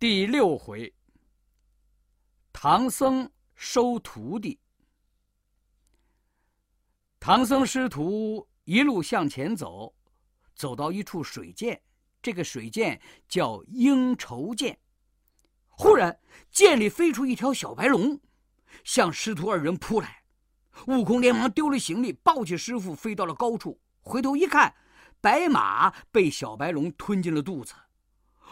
第六回，唐僧收徒弟。唐僧师徒一路向前走，走到一处水涧，这个水涧叫鹰愁涧。忽然，涧里飞出一条小白龙，向师徒二人扑来。悟空连忙丢了行李，抱起师傅飞到了高处，回头一看，白马被小白龙吞进了肚子。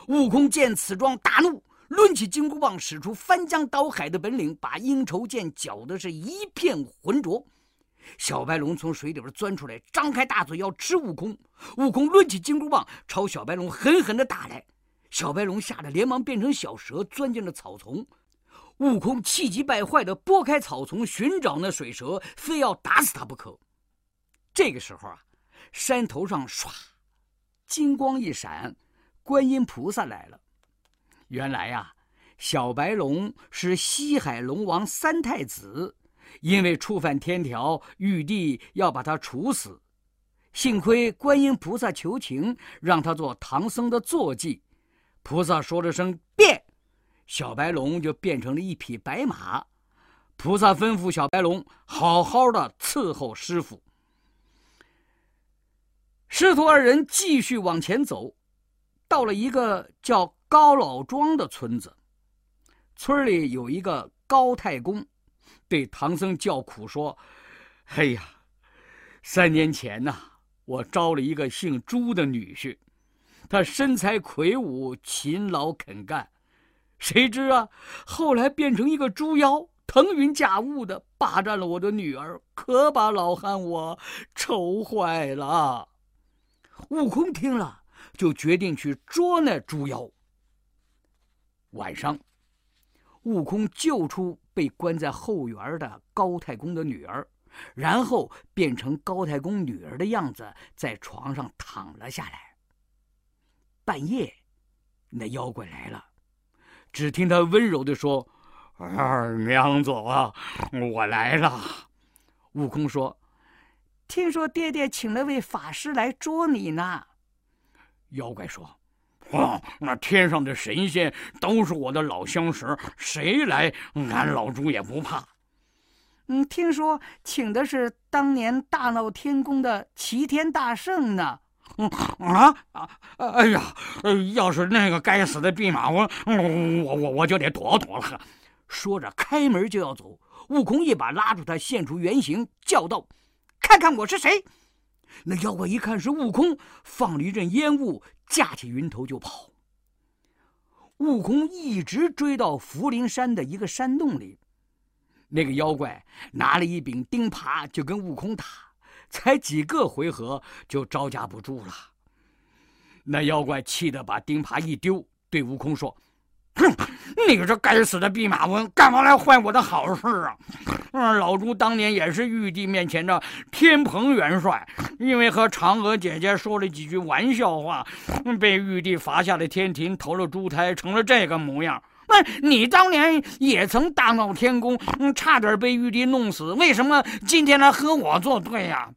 悟空见此状，大怒，抡起金箍棒，使出翻江倒海的本领，把鹰愁涧搅得是一片浑浊。小白龙从水里边钻出来，张开大嘴要吃悟空。悟空抡起金箍棒，朝小白龙狠狠地打来。小白龙吓得连忙变成小蛇，钻进了草丛。悟空气急败坏地拨开草丛，寻找那水蛇，非要打死它不可。这个时候啊，山头上唰，金光一闪。观音菩萨来了。原来呀，小白龙是西海龙王三太子，因为触犯天条，玉帝要把他处死。幸亏观音菩萨求情，让他做唐僧的坐骑。菩萨说了声“变”，小白龙就变成了一匹白马。菩萨吩咐小白龙好好的伺候师傅。师徒二人继续往前走。到了一个叫高老庄的村子，村里有一个高太公，对唐僧叫苦说：“哎呀，三年前呐，我招了一个姓朱的女婿，他身材魁梧，勤劳肯干，谁知啊，后来变成一个猪妖，腾云驾雾的霸占了我的女儿，可把老汉我愁坏了。”悟空听了。就决定去捉那猪妖。晚上，悟空救出被关在后园的高太公的女儿，然后变成高太公女儿的样子，在床上躺了下来。半夜，那妖怪来了，只听他温柔的说：“二娘子啊，我来了。”悟空说：“听说爹爹请了位法师来捉你呢。”妖怪说：“哦，那天上的神仙都是我的老相识，谁来，俺老猪也不怕。”嗯，听说请的是当年大闹天宫的齐天大圣呢。嗯啊啊！哎呀，要是那个该死的弼马温，我我我就得躲躲了。说着，开门就要走。悟空一把拉住他，现出原形，叫道：“看看我是谁！”那妖怪一看是悟空，放了一阵烟雾，架起云头就跑。悟空一直追到福陵山的一个山洞里，那个妖怪拿了一柄钉耙就跟悟空打，才几个回合就招架不住了。那妖怪气得把钉耙一丢，对悟空说。哼，你这该死的弼马温，干嘛来坏我的好事啊？嗯，老猪当年也是玉帝面前的天蓬元帅，因为和嫦娥姐姐说了几句玩笑话，被玉帝罚下了天庭，投了猪胎，成了这个模样。那你当年也曾大闹天宫，差点被玉帝弄死，为什么今天来和我作对呀？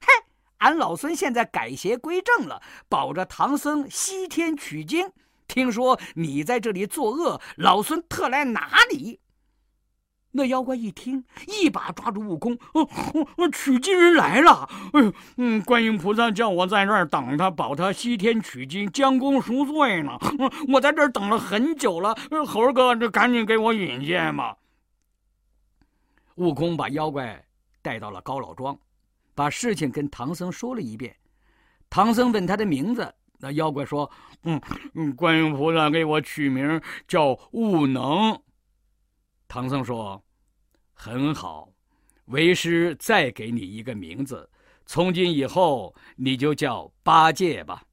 嘿，俺老孙现在改邪归正了，保着唐僧西天取经。听说你在这里作恶，老孙特来拿你。那妖怪一听，一把抓住悟空：“哦，取经人来了！哎呦，嗯，观音菩萨叫我在那儿等他，保他西天取经，将功赎罪呢。我在这儿等了很久了，猴哥，这赶紧给我引荐吧。”悟空把妖怪带到了高老庄，把事情跟唐僧说了一遍。唐僧问他的名字。那妖怪说：“嗯嗯，观音菩萨给我取名叫悟能。”唐僧说：“很好，为师再给你一个名字，从今以后你就叫八戒吧。”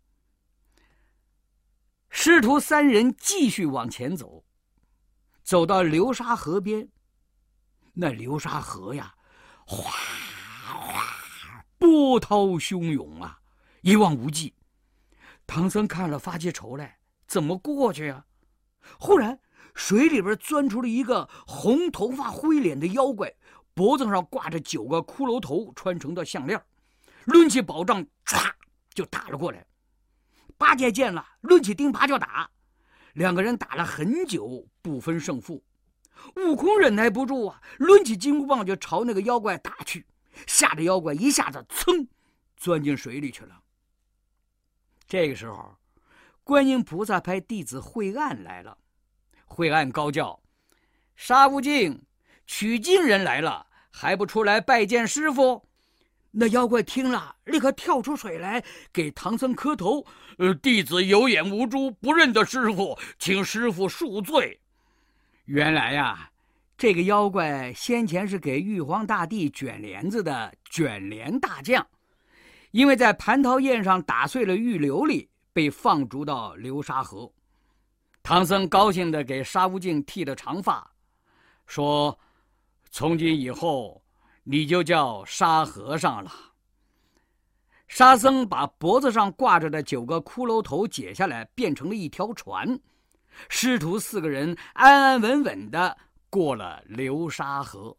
师徒三人继续往前走，走到流沙河边。那流沙河呀，哗哗，波涛汹涌啊，一望无际。唐僧看了发起愁来，怎么过去呀？忽然，水里边钻出了一个红头发、灰脸的妖怪，脖子上挂着九个骷髅头穿成的项链，抡起宝杖，唰就打了过来。八戒见了，抡起钉耙就打，两个人打了很久不分胜负。悟空忍耐不住啊，抡起金箍棒就朝那个妖怪打去，吓得妖怪一下子噌钻进水里去了。这个时候，观音菩萨派弟子惠岸来了，惠岸高叫：“沙悟净，取经人来了，还不出来拜见师傅？”那妖怪听了，立刻跳出水来，给唐僧磕头：“呃，弟子有眼无珠，不认得师傅，请师傅恕罪。”原来呀，这个妖怪先前是给玉皇大帝卷帘子的卷帘大将，因为在蟠桃宴上打碎了玉琉璃，被放逐到流沙河。唐僧高兴地给沙悟净剃了长发，说：“从今以后，你就叫沙和尚了。”沙僧把脖子上挂着的九个骷髅头解下来，变成了一条船。师徒四个人安安稳稳的过了流沙河。